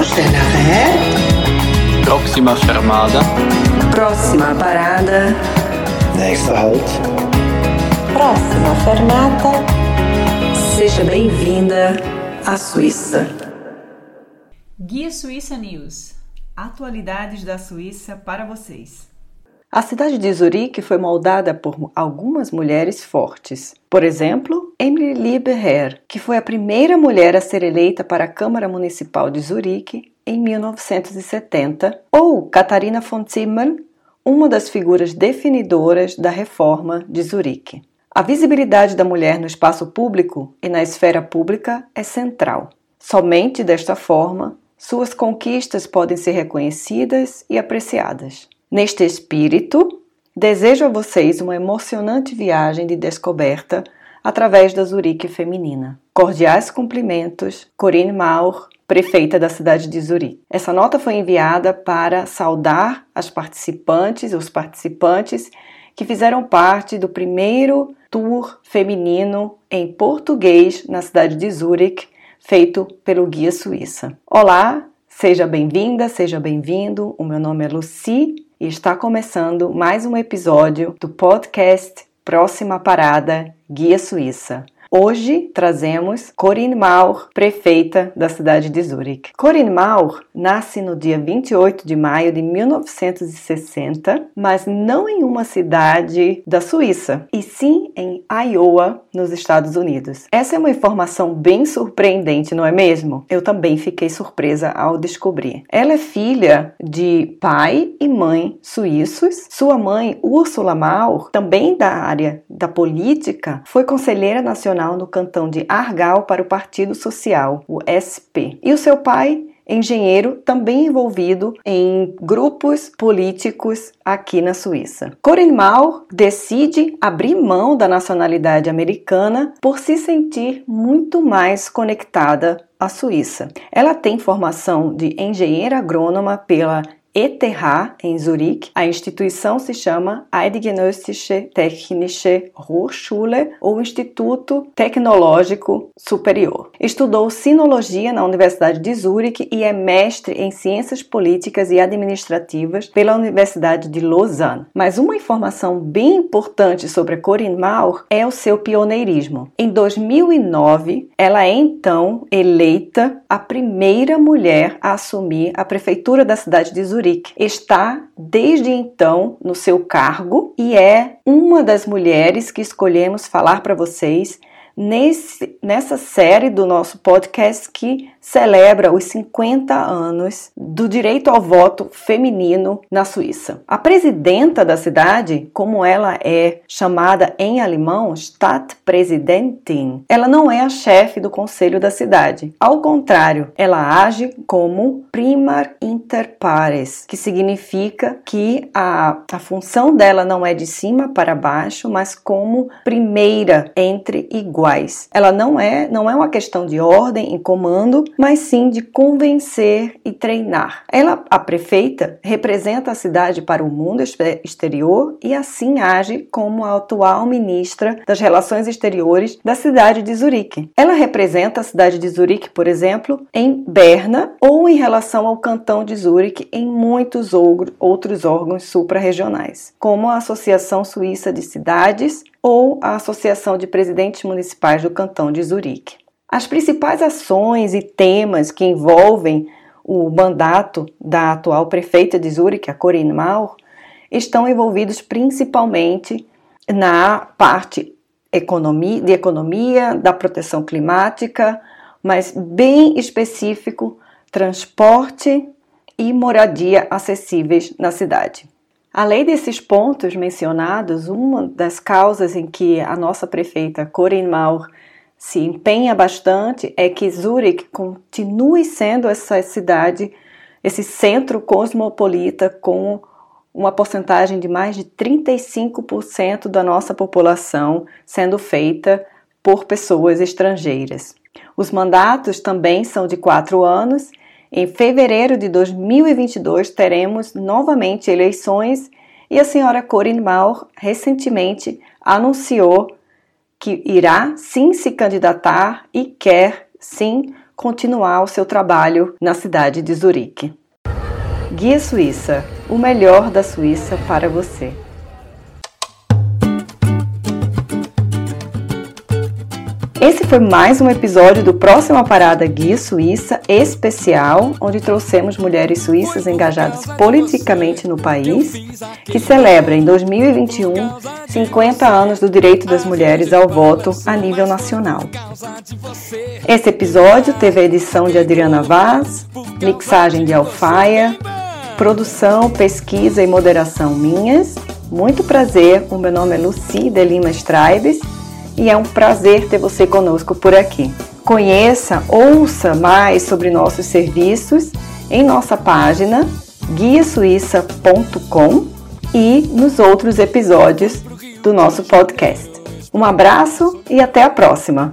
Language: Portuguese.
Arrêt. Próxima fermada. Próxima parada. Nächster Halt. Próxima fermata. Seja bem-vinda à Suíça. Guia Suíça News. Atualidades da Suíça para vocês. A cidade de Zurique foi moldada por algumas mulheres fortes. Por exemplo, Emily Lieberherr, que foi a primeira mulher a ser eleita para a Câmara Municipal de Zurique em 1970, ou Catarina von Zimmern, uma das figuras definidoras da reforma de Zurique. A visibilidade da mulher no espaço público e na esfera pública é central. Somente desta forma, suas conquistas podem ser reconhecidas e apreciadas. Neste espírito, desejo a vocês uma emocionante viagem de descoberta através da Zurique feminina. Cordiais cumprimentos, Corinne Maur, prefeita da cidade de Zurique. Essa nota foi enviada para saudar as participantes, os participantes que fizeram parte do primeiro tour feminino em português na cidade de Zurique, feito pelo Guia Suíça. Olá, seja bem-vinda, seja bem-vindo. O meu nome é Lucy e está começando mais um episódio do podcast Próxima Parada Guia Suíça. Hoje trazemos Corinne Maur, prefeita da cidade de Zurique. Corinne Maur nasce no dia 28 de maio de 1960, mas não em uma cidade da Suíça, e sim em Iowa, nos Estados Unidos. Essa é uma informação bem surpreendente, não é mesmo? Eu também fiquei surpresa ao descobrir. Ela é filha de pai e mãe suíços. Sua mãe, Ursula Maur, também da área da política, foi conselheira nacional no cantão de Argau para o Partido Social, o SP. E o seu pai engenheiro também envolvido em grupos políticos aqui na Suíça. Corinne decide abrir mão da nacionalidade americana por se sentir muito mais conectada à Suíça. Ela tem formação de engenheira agrônoma pela ETH em Zurique. A instituição se chama Eidgenössische Technische Hochschule ou Instituto Tecnológico Superior. Estudou sinologia na Universidade de Zurique e é mestre em ciências políticas e administrativas pela Universidade de Lausanne. Mas uma informação bem importante sobre a Corinne Maur é o seu pioneirismo. Em 2009, ela é então eleita a primeira mulher a assumir a prefeitura da cidade de Zurique Zurique. Está desde então no seu cargo e é uma das mulheres que escolhemos falar para vocês nesse, nessa série do nosso podcast que celebra os 50 anos do direito ao voto feminino na Suíça. A presidenta da cidade, como ela é chamada em alemão, Stadtpräsidentin, ela não é a chefe do conselho da cidade. Ao contrário, ela age como primar inter pares, que significa que a, a função dela não é de cima para baixo, mas como primeira entre iguais iguais. Ela não é, não é uma questão de ordem e comando, mas sim de convencer e treinar. Ela, a prefeita, representa a cidade para o mundo exterior e assim age como a atual ministra das Relações Exteriores da cidade de Zurique. Ela representa a cidade de Zurique, por exemplo, em Berna ou em relação ao cantão de Zurique em muitos outros órgãos suprarregionais, como a Associação Suíça de Cidades ou a Associação de Presidentes Municipais do Cantão de Zurique. As principais ações e temas que envolvem o mandato da atual prefeita de Zurique, a Corinne Maur, estão envolvidos principalmente na parte de economia, da proteção climática, mas bem específico, transporte e moradia acessíveis na cidade. Além desses pontos mencionados, uma das causas em que a nossa prefeita Corinne Maur se empenha bastante é que Zurich continue sendo essa cidade, esse centro cosmopolita com uma porcentagem de mais de 35% da nossa população sendo feita por pessoas estrangeiras. Os mandatos também são de quatro anos em fevereiro de 2022 teremos novamente eleições e a senhora Corinne Maur recentemente anunciou que irá sim se candidatar e quer sim continuar o seu trabalho na cidade de Zurique. Guia Suíça, o melhor da Suíça para você. Foi mais um episódio do Próxima Parada Guia Suíça especial, onde trouxemos mulheres suíças engajadas politicamente no país, que celebra em 2021 50 anos do direito das mulheres ao voto a nível nacional. Esse episódio teve a edição de Adriana Vaz, mixagem de Alfaia, produção, pesquisa e moderação minhas. Muito prazer, o meu nome é Luci de Lima Straibes e é um prazer ter você conosco por aqui. Conheça, ouça mais sobre nossos serviços em nossa página guiasuíça.com e nos outros episódios do nosso podcast. Um abraço e até a próxima!